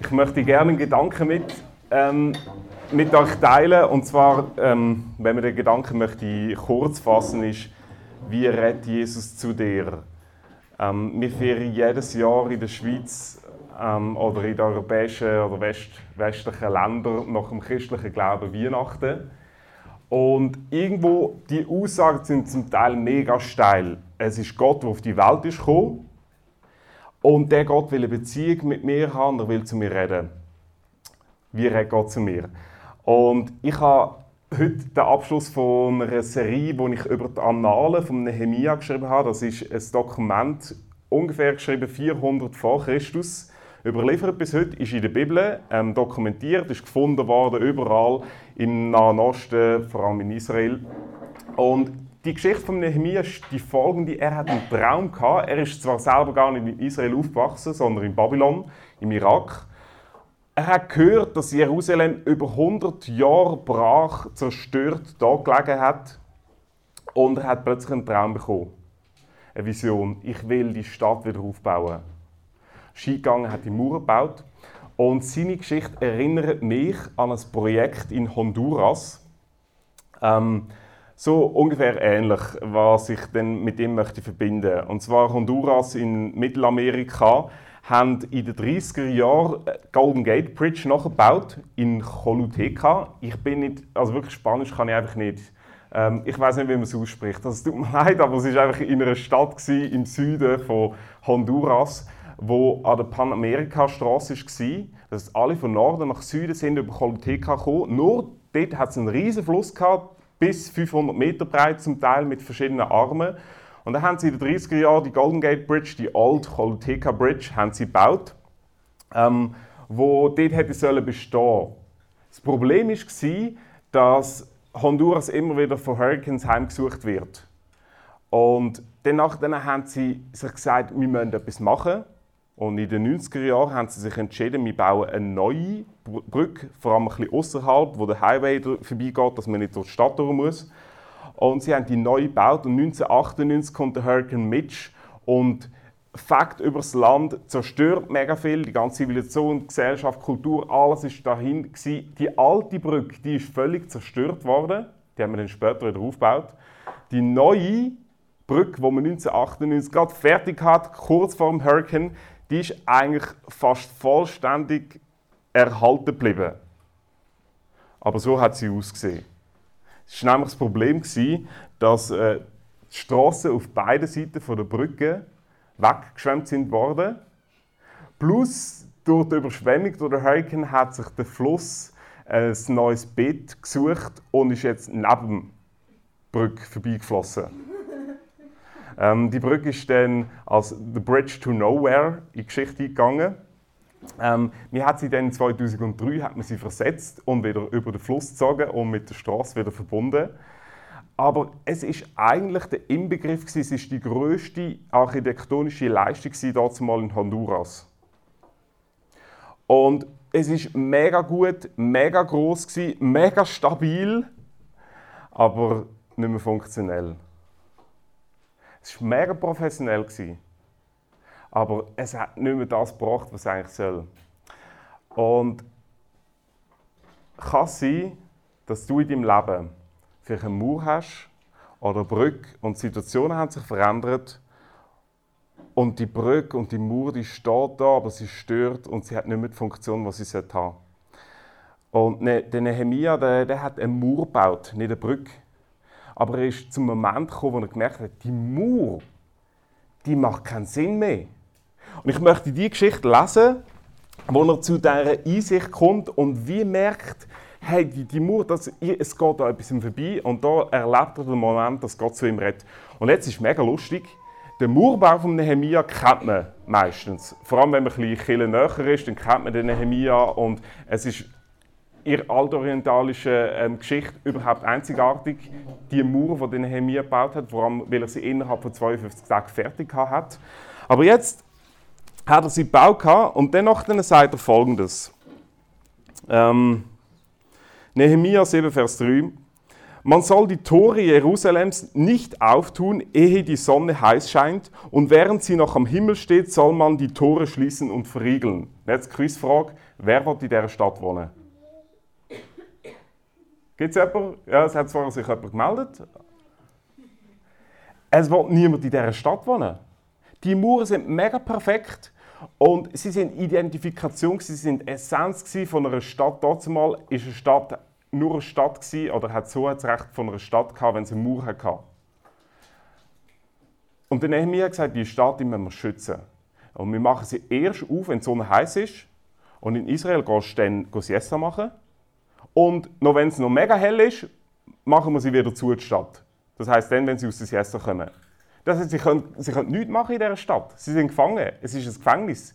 Ich möchte gerne einen Gedanken mit, ähm, mit euch teilen. Und zwar, ähm, wenn man den Gedanken möchte kurz fassen, ist, wie redet Jesus zu dir? Ähm, wir feiern jedes Jahr in der Schweiz ähm, oder in den europäischen oder west westlichen Ländern nach dem christlichen Glauben Weihnachten. Und irgendwo, die Aussagen sind zum Teil mega steil. Es ist Gott, der auf die Welt ist gekommen. Und der Gott will eine Beziehung mit mir haben, er will zu mir reden. Wie redet Gott zu mir? Und ich habe heute den Abschluss von einer Serie, wo ich über die Annalen von Nehemia geschrieben habe. Das ist ein Dokument, ungefähr geschrieben 400 vor Christus überliefert bis heute, ist in der Bibel ähm, dokumentiert, ist gefunden worden überall im Nahen Osten, vor allem in Israel. Und die Geschichte von Nehemiah ist die folgende: Er hat einen Traum gehabt. Er ist zwar selber gar nicht in Israel aufgewachsen, sondern in Babylon, im Irak. Er hat gehört, dass Jerusalem über 100 Jahre brach, zerstört da gelegen hat. Und er hat plötzlich einen Traum bekommen. Eine Vision. Ich will die Stadt wieder aufbauen. Ski gegangen, hat die Mauer gebaut. Und seine Geschichte erinnert mich an ein Projekt in Honduras. Ähm, so ungefähr ähnlich, was ich dann mit ihm möchte verbinden. Und zwar Honduras in Mittelamerika haben in den 30er Jahren Golden Gate Bridge nachgebaut in Choluteca. Ich bin nicht, also wirklich Spanisch kann ich einfach nicht. Ähm, ich weiß nicht, wie man es ausspricht. Das tut mir leid, aber es war einfach in einer Stadt im Süden von Honduras wo an der Panamerika-Straße war. Das heißt, alle von Norden nach Süden sind über Choluteca gekommen. Nur dort hat es einen riesen Fluss gehabt, bis 500 Meter breit zum Teil mit verschiedenen Armen. Und dann haben sie in den 30er Jahren die Golden Gate Bridge, die Old Choluteca Bridge, haben sie gebaut, ähm, wo dort hätte sollen bestehen. Das Problem war, dass Honduras immer wieder von Hurricanes heimgesucht wird. Und danach dann haben sie sich gesagt, wir müssen etwas machen. Und in den 90er Jahren haben sie sich entschieden, wir bauen eine neue Brücke, vor allem ein bisschen außerhalb, wo der Highway vorbeigeht, dass man nicht durch die Stadt durch muss. Und sie haben die neu gebaut und 1998 kommt der Hurricane Mitch und über das Land zerstört mega viel, die ganze Zivilisation, Gesellschaft, Kultur, alles ist dahin gewesen. Die alte Brücke, die ist völlig zerstört worden, die haben wir dann später wieder aufgebaut. Die neue Brücke, die man 1998 gerade fertig hat, kurz vor dem Hurricane, die ist eigentlich fast vollständig erhalten geblieben. Aber so hat sie ausgesehen. Es war nämlich das Problem, dass äh, die Straßen auf beiden Seiten der Brücke weggeschwemmt sind worden. Plus durch die Überschwemmung durch den Hurricane hat sich der Fluss ein neues Bett gesucht und ist jetzt neben der Brücke vorbeigeflossen. Ähm, die Brücke ist dann als The Bridge to Nowhere in die Geschichte gegangen. Ähm, wir hat sie dann 2003 hat man sie versetzt und wieder über den Fluss gezogen und mit der Straße wieder verbunden. Aber es ist eigentlich der Inbegriff gewesen, es ist die größte architektonische Leistung mal in Honduras. Und es ist mega gut, mega groß mega stabil, aber nicht mehr funktionell. Es war mega professionell. Aber es hat nicht mehr das gebracht, was es eigentlich soll. Und kann sein, dass du in deinem Leben vielleicht eine Mauer hast oder eine Brücke und die Situationen haben sich verändert und die Brücke und die Mauer, die steht da, aber sie stört und sie hat nicht mehr die Funktion, die sie haben sollte. Und ne, der Nehemiah, der, der hat eine Mauer gebaut, nicht eine Brücke. Aber er ist zum Moment gekommen, wo er gemerkt hat, die Mauer, die macht keinen Sinn mehr. Und ich möchte die Geschichte lesen, wo er zu dieser Einsicht kommt und wie merkt, hey, die, die Mauer, das, es geht da etwas vorbei und da erlebt er den Moment, dass Gott zu ihm redet. Und jetzt ist es mega lustig, den Mauerbau von Nehemia kennt man meistens. Vor allem, wenn man ein bisschen näher ist, dann kennt man den Nehemia und es ist ihrer altorientalischen ähm, Geschichte überhaupt einzigartig. Die Mauer, die Nehemiah gebaut hat, vor allem weil er sie innerhalb von 52 Tagen fertig hat. Aber jetzt hat er sie gebaut und dennoch sagt er folgendes. Ähm, Nehemia 7, Vers 3. Man soll die Tore Jerusalems nicht auftun, ehe die Sonne heiß scheint, und während sie noch am Himmel steht, soll man die Tore schließen und verriegeln. Jetzt Quizfrage: Wer wird in dieser Stadt wohnen? Gibt es jemanden? Ja, es hat zwar sich jemand gemeldet. Es wird niemand in dieser Stadt wohnen. Die Mauern sind mega perfekt und sie sind Identifikation, sie sind Essenz von einer Stadt. Dort mal ist eine Stadt nur eine Stadt gewesen, oder hat so das Recht von einer Stadt gehabt, wenn sie eine Mauer hatte. Und dann haben wir gesagt, die Stadt müssen wir schützen. Und wir machen sie erst auf, wenn die Sonne heiß ist. Und in Israel gehst du dann Siesta machen. Und noch wenn es noch mega hell ist, machen wir sie wieder zu, die Stadt. Das heißt dann, wenn sie aus der Siesta kommen. Das heißt, sie können, sie können nichts machen in dieser Stadt. Sie sind gefangen. Es ist ein Gefängnis.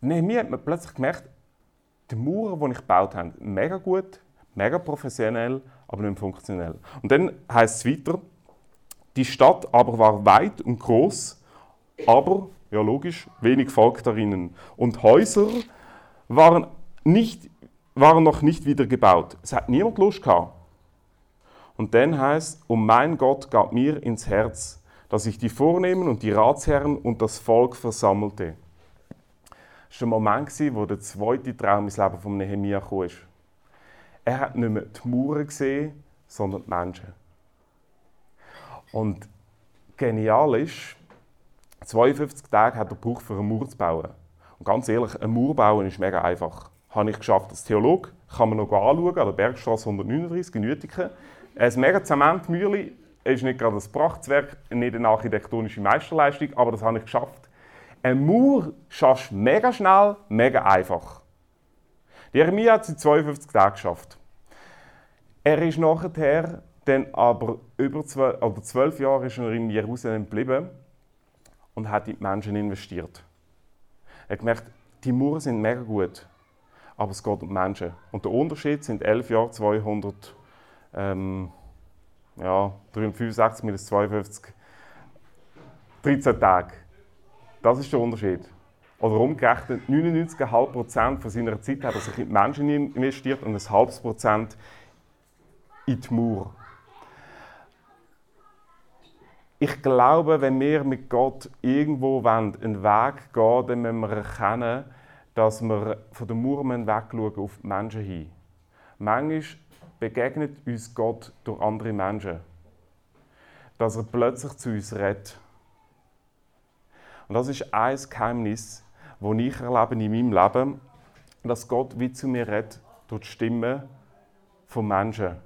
Dann haben wir plötzlich gemerkt, die Mauern, die ich gebaut habe, mega gut, mega professionell, aber nicht funktionell. Und dann heißt es weiter, die Stadt aber war weit und groß, aber, ja logisch, wenig Volk darin. Und Häuser waren, nicht, waren noch nicht wieder gebaut. Es hat niemand Lust gehabt. Und dann heißt und mein Gott gab mir ins Herz, dass ich die Vornehmen und die Ratsherren und das Volk versammelte. Das war der Moment, wo der zweite Traum ins Leben von Nehemiah kam. Er hat nicht mehr die Mauern gesehen, sondern die Menschen. Und genial ist, 52 Tage hat er gebraucht, für eine Mauer zu bauen. Und ganz ehrlich, eine Mauer bauen ist mega einfach. Habe ich geschafft als Theologe, kann man noch anschauen, an der Bergstraße 139 in Uetiken. Ein mega Zementmühle ist nicht gerade ein Prachtwerk, nicht eine architektonische Meisterleistung, aber das habe ich geschafft. Eine Mauer schaffst du mega schnell, mega einfach. Jeremia hat es in 52 Tagen geschafft. Er ist nachher dann aber über zwölf, oder zwölf Jahre ist er in Jerusalem geblieben und hat in die Menschen investiert. Er hat gemerkt, die Mauern sind mega gut, aber es geht um Menschen. Und der Unterschied sind 11 Jahre, 200, ähm, ja, 365 minus 52, 13 Tage. Das ist der Unterschied. Oder umgerechnet, 99,5% von seiner Zeit hat er sich in die Menschen investiert und ein halbes Prozent in die Mauer. Ich glaube, wenn wir mit Gott irgendwo wollen, einen Weg gehen, dann müssen wir erkennen, dass wir von der Mauer wegschauen auf die Menschen hin. Manchmal begegnet uns Gott durch andere Menschen. Dass er plötzlich zu uns redet. Und das ist ein Geheimnis, wo ich erlebe in meinem Leben, dass Gott wie zu mir redet durch die Stimme von Menschen.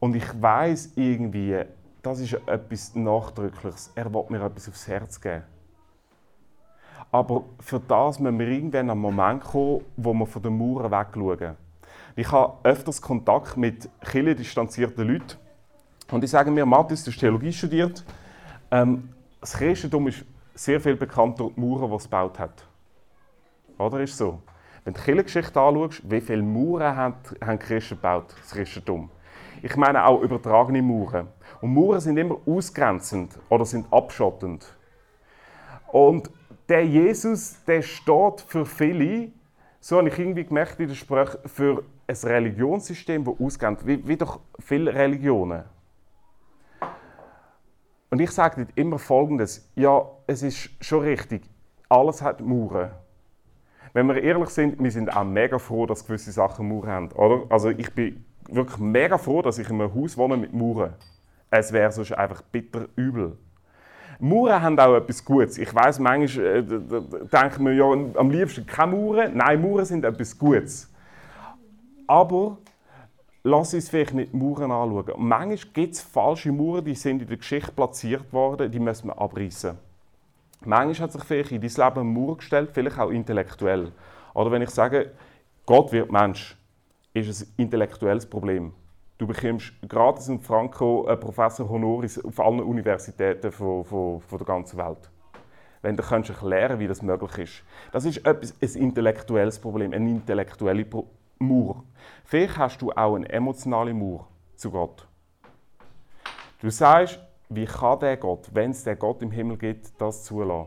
Und ich weiß irgendwie, das ist etwas Nachdrückliches. Er will mir etwas aufs Herz geben. Aber für das müssen wir irgendwann einen Moment kommen, wo wir von den Mauern wegschauen. Ich habe öfters Kontakt mit distanzierten Leuten. Und die sagen mir, Matthias, du hast Theologie studiert. Ähm, das Christentum ist sehr viel bekannt durch die Mauern, die es gebaut hat. Oder ist so? Wenn du die Kirchengeschichte anschaust, wie viele Mauern haben, haben Christen gebaut, das Christentum? Ich meine auch übertragene Mauern. Und Mauern sind immer ausgrenzend oder sind abschottend. Und der Jesus, der steht für viele, so habe ich irgendwie gemerkt in der Sprache, für ein Religionssystem, das ausgrenzt, wie, wie doch viele Religionen. Und ich sage immer Folgendes: Ja, es ist schon richtig, alles hat Mauern. Wenn wir ehrlich sind, wir sind auch mega froh, dass gewisse Sachen Mauern haben. Oder? Also ich bin wirklich mega froh, dass ich in einem Haus wohne mit Mauern. Es wäre sonst einfach bitter übel. Mauern haben auch etwas Gutes. Ich weiß, manchmal äh, denkt man ja am liebsten keine Mauern. Nein, Mauern sind etwas Gutes. Aber lass uns vielleicht nicht Mauern anschauen. Und manchmal gibt es falsche Mauern, die sind in der Geschichte platziert worden, die müssen wir abreißen. Manchmal hat sich vielleicht in dein Leben eine Mauer gestellt, vielleicht auch intellektuell. Oder wenn ich sage, Gott wird Mensch, ist es ein intellektuelles Problem. Du bekommst gratis in Franco einen Professor Honoris auf allen Universitäten von, von, von der ganzen Welt. Wenn du kannst erklären, wie das möglich ist. Das ist etwas, ein intellektuelles Problem, eine intellektuelle Mauer. Vielleicht hast du auch eine emotionale Mauer zu Gott. Du sagst, wie kann der Gott, wenn es den Gott im Himmel gibt, das zulassen?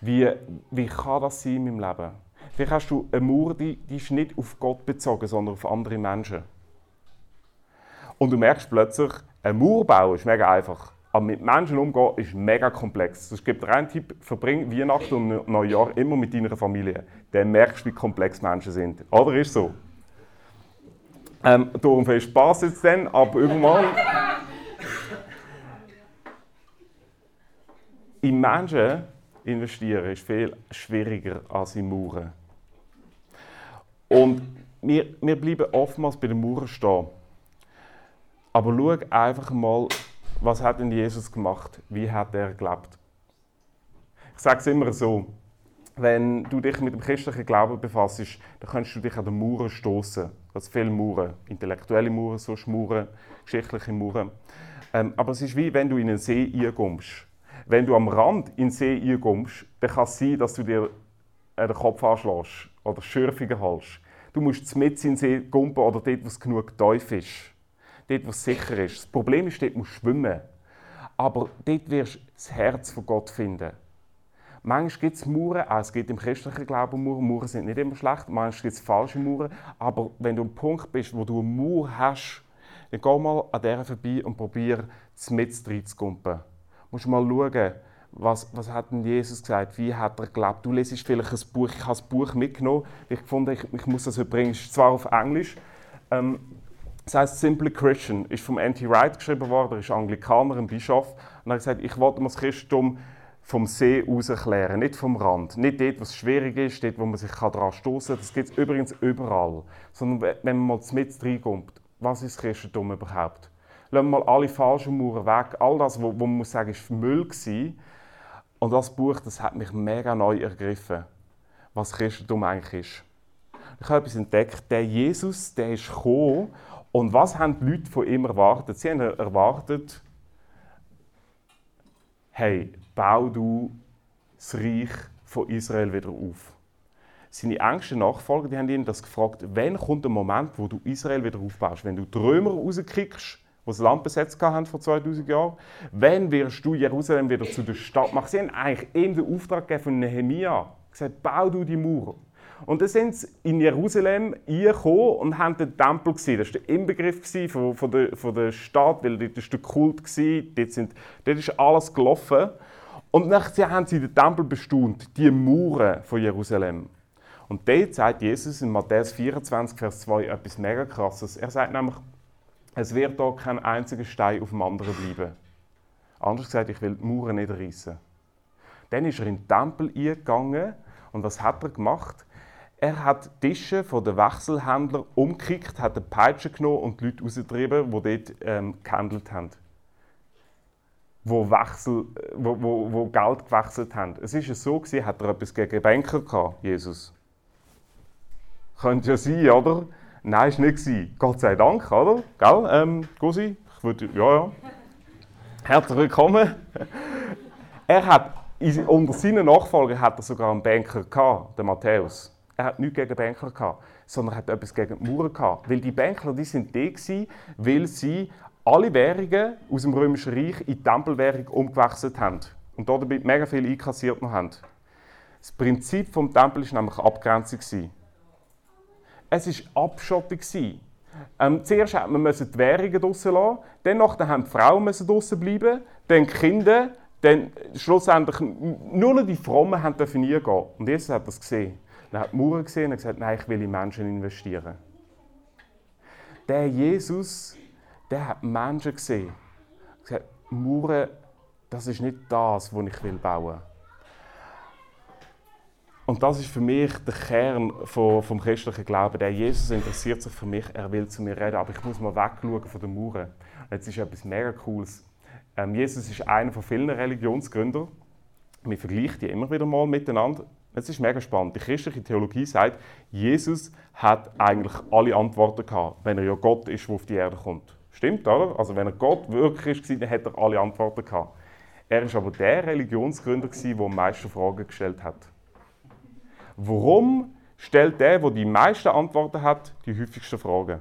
Wie, wie kann das sein in meinem Leben? Vielleicht hast du eine Mauer, die, die ist nicht auf Gott bezogen, sondern auf andere Menschen. Und du merkst plötzlich, ein Mauer bauen ist mega einfach. Aber mit Menschen umgehen ist mega komplex. Es gibt einen Tipp, verbring Weihnachten und Neujahr immer mit deiner Familie. Dann merkst du, wie komplex Menschen sind. Oder ist so? Ähm, darum viel Spaß jetzt dann, aber irgendwann... in Menschen investieren ist viel schwieriger als in Mauern. Und wir, wir bleiben oftmals bei den Mauern stehen. Aber schau einfach mal, was hat denn Jesus gemacht? Wie hat er gelebt? Ich sage es immer so, wenn du dich mit dem christlichen Glauben befasst, dann kannst du dich an den Mauern stoßen. Das viele Mauern, intellektuelle Mauern, so Mauern, geschichtliche Mauern. Ähm, aber es ist wie wenn du in einen See einkommst. Wenn du am Rand in den See einkommst, dann kann es sein, dass du dir den Kopf anschlägst oder Schürfungen hast. Du musst mit in den See gumpen oder dort, wo es genug tief ist. Dort, wo es sicher ist. Das Problem ist, dort musst du schwimmen. Aber dort wirst du das Herz von Gott finden. Manchmal gibt es Mauern, auch es gibt im christlichen Glauben Mauern. Mauern sind nicht immer schlecht, manchmal gibt es falsche Mauern. Aber wenn du am Punkt bist, wo du eine Mauer hast, dann geh mal an der vorbei und probier, mit reinzugumpen. Du musst mal schauen, was, was hat denn Jesus gesagt? Wie hat er gelebt? Du lesest vielleicht ein Buch. Ich habe das Buch mitgenommen. Ich fand, ich, ich muss das übrigens, zwar auf Englisch. Ähm, das heißt Simply Christian, ist vom N.T. Wright geschrieben worden. Er ist Anglikaner, ein Bischof. Und er hat gesagt, ich wollte mir das Christentum vom See aus erklären, nicht vom Rand. Nicht dort, wo es schwierig ist, dort, wo man sich daran stoßen kann. Das gibt es übrigens überall. Sondern wenn man mal mit reinkommt, was ist das Christentum überhaupt? Lassen wir mal alle falschen Mauern weg. All das, wo, wo man muss sagen, ist Müll gewesen. Und das Buch, das hat mich mega neu ergriffen, was Christentum eigentlich ist. Ich habe etwas entdeckt, der Jesus, der ist gekommen und was haben die Leute von ihm erwartet? Sie haben erwartet, hey, bau du das Reich von Israel wieder auf. Seine engsten Nachfolger die haben ihn das gefragt, wann kommt der Moment, wo du Israel wieder aufbaust? Wenn du die Römer rauskriegst, die das Land besetzt haben vor 2000 Jahren, wann wirst du Jerusalem wieder zu der Stadt machen? Sie haben eigentlich ihm den Auftrag gegeben von Nehemia, gesagt, bau du die Mauer. Und dann sind sie in Jerusalem gekommen und haben den Tempel gesehen. Das war der Inbegriff von, von, der, von der Stadt, weil dort war der Kult, dort, sind, dort ist alles gelaufen. Und nachher haben sie den Tempel bestaunt, die Mauern von Jerusalem. Und dort sagt Jesus in Matthäus 24, Vers 2 etwas mega krasses. Er sagt nämlich, es wird da kein einziger Stein auf dem anderen bleiben. Anders gesagt, ich will die Mauern nicht reissen. Dann ist er in den Tempel eingegangen und was hat er gemacht? Er hat die Tische von den Wechselhändlern umgekickt, hat eine Peitsche genommen und die Leute rausgetrieben, die dort ähm, gehandelt haben. Wo, Wechsel, wo, wo, wo Geld gewechselt haben. Es ist so, gewesen, hat er etwas gegen Banker gehabt, Jesus. Könnte ja sein, oder? Nein, ist nicht gewesen. Gott sei Dank, oder? Gell, ähm, Gusi? Ich würde, ja, ja. Herzlich willkommen. Er hat, unter seinen Nachfolgern hat er sogar einen Banker gehabt, den Matthäus er hat nichts gegen Banker gehabt, sondern er hat etwas gegen die Mauern gehabt. Weil die Banker, die sind die gewesen, weil sie alle Währungen aus dem Römischen Reich in die Tempelwährung umgewechselt haben. Und dabei mega viel einkassiert noch haben. Das Prinzip des Tempels war nämlich Abgrenzung. Es war Abschottung. Ähm, zuerst musste man die Währungen draussen lassen, dann haben die Frauen draussen bleiben, dann die Kinder, dann schlussendlich nur noch die Frommen dürfen nie gehen. Und Jesus hat das gesehen. Er hat die Mauer gesehen und gesagt, nein, ich will in Menschen investieren. Der Jesus, der hat Menschen gesehen. Er gesagt, Mauern, das ist nicht das, was ich bauen will. Und das ist für mich der Kern vom christlichen Glauben. Der Jesus interessiert sich für mich, er will zu mir reden, aber ich muss mal wegschauen von den Mauern. Jetzt ist etwas mega Cooles. Ähm, Jesus ist einer von vielen Religionsgründern. Wir vergleichen die immer wieder mal miteinander. Es ist mega spannend. Die christliche Theologie sagt, Jesus hat eigentlich alle Antworten gehabt, wenn er ja Gott ist, der auf die Erde kommt. Stimmt, oder? Also wenn er Gott wirklich ist, dann hat er alle Antworten gehabt. Er ist aber der Religionsgründer, der am meisten Fragen gestellt hat. Warum stellt der, der die meisten Antworten hat, die häufigsten Fragen?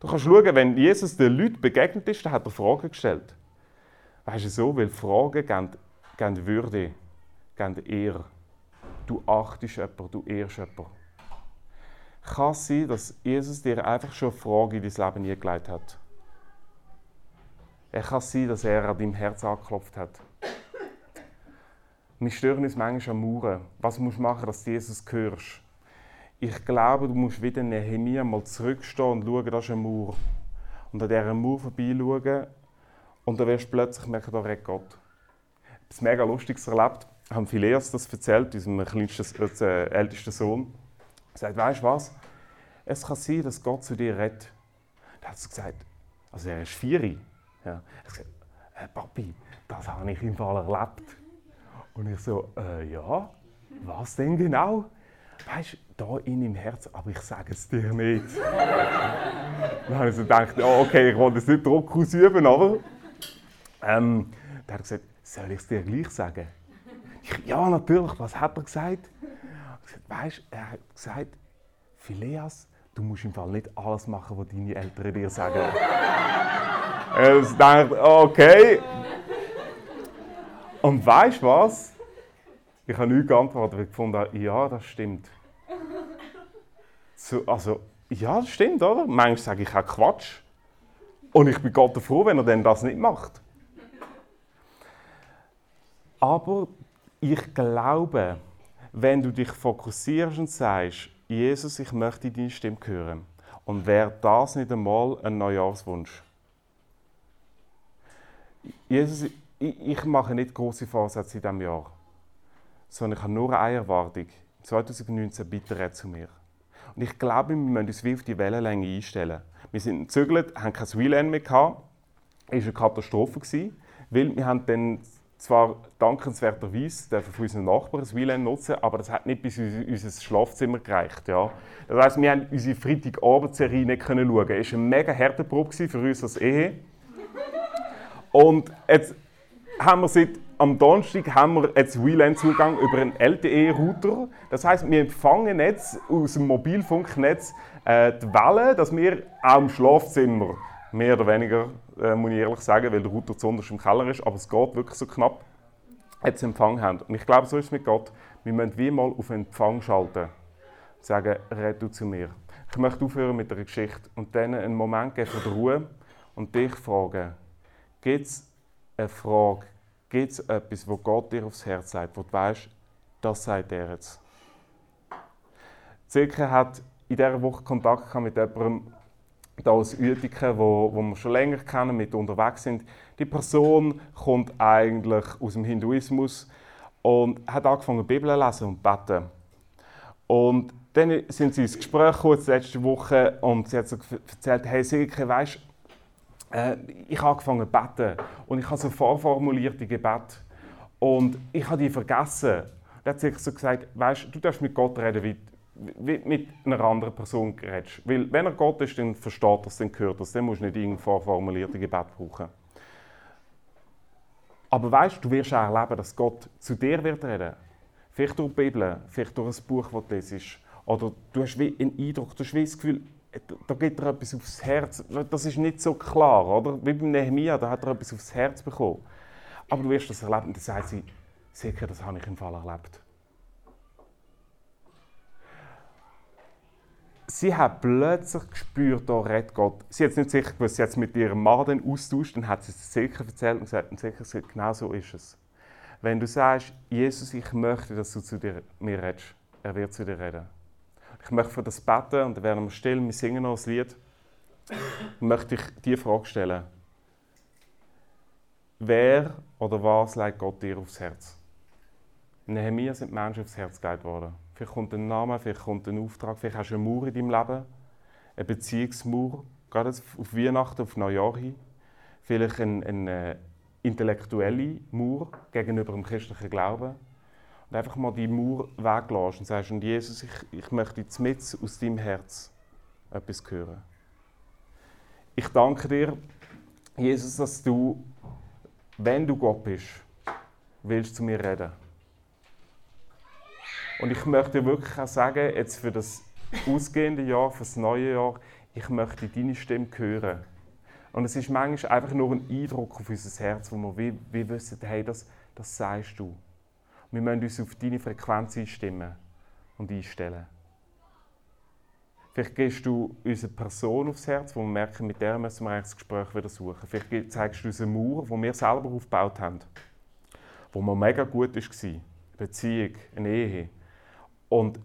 Du kannst schauen, wenn Jesus den Leuten begegnet ist, dann hat er Fragen gestellt. Weißt du so, weil Fragen geben, geben Würde, geben Ehre du achtest jemanden, du ehrst jemanden. Kann es sein, dass Jesus dir einfach schon eine Frage in dein Leben eingelegt hat? Er kann sein, dass er an deinem Herz angeklopft hat. Wir stören uns manchmal an Mauern. Was musst du machen, dass du Jesus hörst? Ich glaube, du musst wieder Nehemiah mal zurückstehen und schauen, das ist eine Mauer. Und an dieser Mauer vorbeischauen und dann wirst du plötzlich merken, da redet Gott. Etwas mega Lustiges erlebt, haben Phileas das erzählt, unserem kleinsten, äh, ältesten Sohn. Er sagt, weißt du was? Es kann sein, dass Gott zu dir redet. Da hat er gesagt, also er ist vier. Ja. Er hat gesagt, hey, Papi, das habe ich im Fall erlebt. Und ich so, äh, ja, was denn genau? Weißt du, da in im Herz, aber ich sage es dir nicht. dann habe ich so gedacht, oh, okay, ich wollte jetzt nicht Druck ausüben, aber. Ähm, dann hat er gesagt, soll ich es dir gleich sagen? Ich, ja, natürlich, was hat er gesagt? weißt du, er hat gesagt, Phileas, du musst im Fall nicht alles machen, was deine Eltern dir sagen. ich dachte, okay. Und weißt du was? Ich habe nicht geantwortet, weil ich gefunden ja, das stimmt. So, also, ja, das stimmt, oder? Manchmal sage ich auch Quatsch. Und ich bin Gott froh, wenn er denn das nicht macht. Aber ich glaube, wenn du dich fokussierst und sagst, Jesus, ich möchte deine Stimme hören, und wäre das nicht einmal ein Neujahrswunsch? Jesus, ich, ich mache nicht große Vorsätze in diesem Jahr, sondern ich habe nur eine Erwartung. 2019 bitte red zu mir. Und ich glaube, wir müssen uns wie auf die Wellenlänge einstellen. Wir sind gezügelt, haben kein WLAN mehr gehabt. Es war eine Katastrophe, weil wir haben dann zwar dankenswerterweise dürfen von unseren Nachbarn das WLAN nutzen, aber das hat nicht bis in unser Schlafzimmer gereicht. Ja. Das heisst, wir haben unsere Freitagabendserie nicht können schauen. Es war eine mega harte Probe für uns als Ehe. Und jetzt haben wir seit am Donnerstag haben wir jetzt WLAN-Zugang über einen LTE-Router. Das heißt, wir empfangen jetzt aus dem Mobilfunknetz äh, die Wellen, dass wir auch im Schlafzimmer mehr oder weniger, äh, muss ich ehrlich sagen, weil der Router zuunterst im Keller ist, aber es geht wirklich so knapp, jetzt Empfang haben. Und ich glaube, so ist es mit Gott. Wir müssen wie mal auf Empfang schalten. Sagen, red du zu mir. Ich möchte aufhören mit der Geschichte und dann einen Moment geben von Ruhe und dich fragen, gibt es eine Frage, gibt es etwas, wo Gott dir aufs Herz sagt, wo du weißt, das sagt er jetzt. Silke hat in dieser Woche Kontakt mit jemandem, da aus Uetiken, wo, wo wir schon länger kennen, mit unterwegs sind. Die Person kommt eigentlich aus dem Hinduismus und hat angefangen, Bibel zu lesen und zu beten. Und dann sind sie ins Gespräch gekommen, letzte Woche, und sie hat so erzählt, hey Silke, weißt äh, ich habe angefangen zu beten und ich habe so vorformulierte Gebet und ich habe die vergessen. Dann hat sie so gesagt, weißt, du darfst mit Gott reden, wie wie mit einer anderen Person redest. Weil wenn er Gott ist, dann versteht er es, dann hört er es. Dann musst du nicht irgendein vorformulierte Gebet brauchen. Aber weißt du, du wirst auch erleben, dass Gott zu dir wird reden. Vielleicht durch die Bibel, vielleicht durch ein Buch, das du liest. Oder du hast wie einen Eindruck, du hast wie das Gefühl, da geht dir etwas aufs Herz. Das ist nicht so klar, oder? Wie beim Nehemiah, da hat er etwas aufs Herz bekommen. Aber du wirst das erleben und dann sagt sie, sicher, das habe ich im Fall erlebt. Sie hat plötzlich gespürt, da redet Gott. Sie hat nicht sicher gewusst, sie hat es mit ihrem Mann dann austauscht, dann hat sie es sicher erzählt und gesagt, und sicher, genau so ist es. Wenn du sagst, Jesus, ich möchte, dass du zu dir, mir redest, er wird zu dir reden. Ich möchte für das beten und dann werden wir still, wir singen noch ein Lied. Dann möchte ich die Frage stellen. Wer oder was legt Gott dir aufs Herz? In Nehemiah sind Menschen aufs Herz gelegt worden. Vielleicht kommt ein Name, vielleicht kommt ein Auftrag, vielleicht hast du eine Mauer in deinem Leben, eine Beziehungsmauer, gerade auf Weihnachten, auf Neujahr hin. Vielleicht eine, eine intellektuelle Mauer gegenüber dem christlichen Glauben. Und einfach mal die Mauer weglassen und sagst, und Jesus, ich, ich möchte jetzt aus deinem Herz etwas hören. Ich danke dir, Jesus, dass du, wenn du Gott bist, willst zu mir reden. Und ich möchte wirklich auch sagen, jetzt für das ausgehende Jahr, für das neue Jahr, ich möchte deine Stimme hören. Und es ist manchmal einfach nur ein Eindruck auf unser Herz, wo wir wie, wie wissen, hey, das, das sagst du. Wir müssen uns auf deine Frequenz einstimmen und einstellen. Vielleicht gehst du unsere Person aufs Herz, wo wir merken, mit der müssen wir das Gespräch wieder suchen. Vielleicht zeigst du uns eine Mauer, die wir selber aufgebaut haben, wo man mega gut war. Eine Beziehung, eine Ehe. Und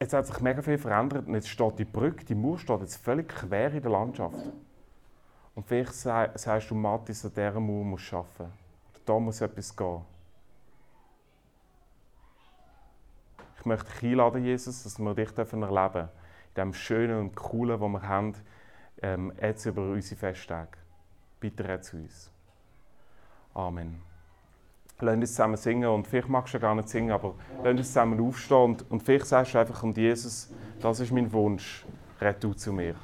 jetzt hat sich mega viel verändert und jetzt steht die Brücke, die Mauer steht jetzt völlig quer in der Landschaft. Und vielleicht sagst du, Matthias, an dieser Mauer muss arbeiten. Da muss etwas gehen. Ich möchte dich einladen, Jesus, dass wir dich erleben dürfen dem Schönen und Coolen, was wir haben, ähm, jetzt über unsere Festtage. Bitte red zu uns. Amen. Lass uns zusammen singen und vielleicht magst du ja gar nicht singen, aber lass uns zusammen aufstehen und, und vielleicht sagst du einfach, und Jesus, das ist mein Wunsch, red du zu mir.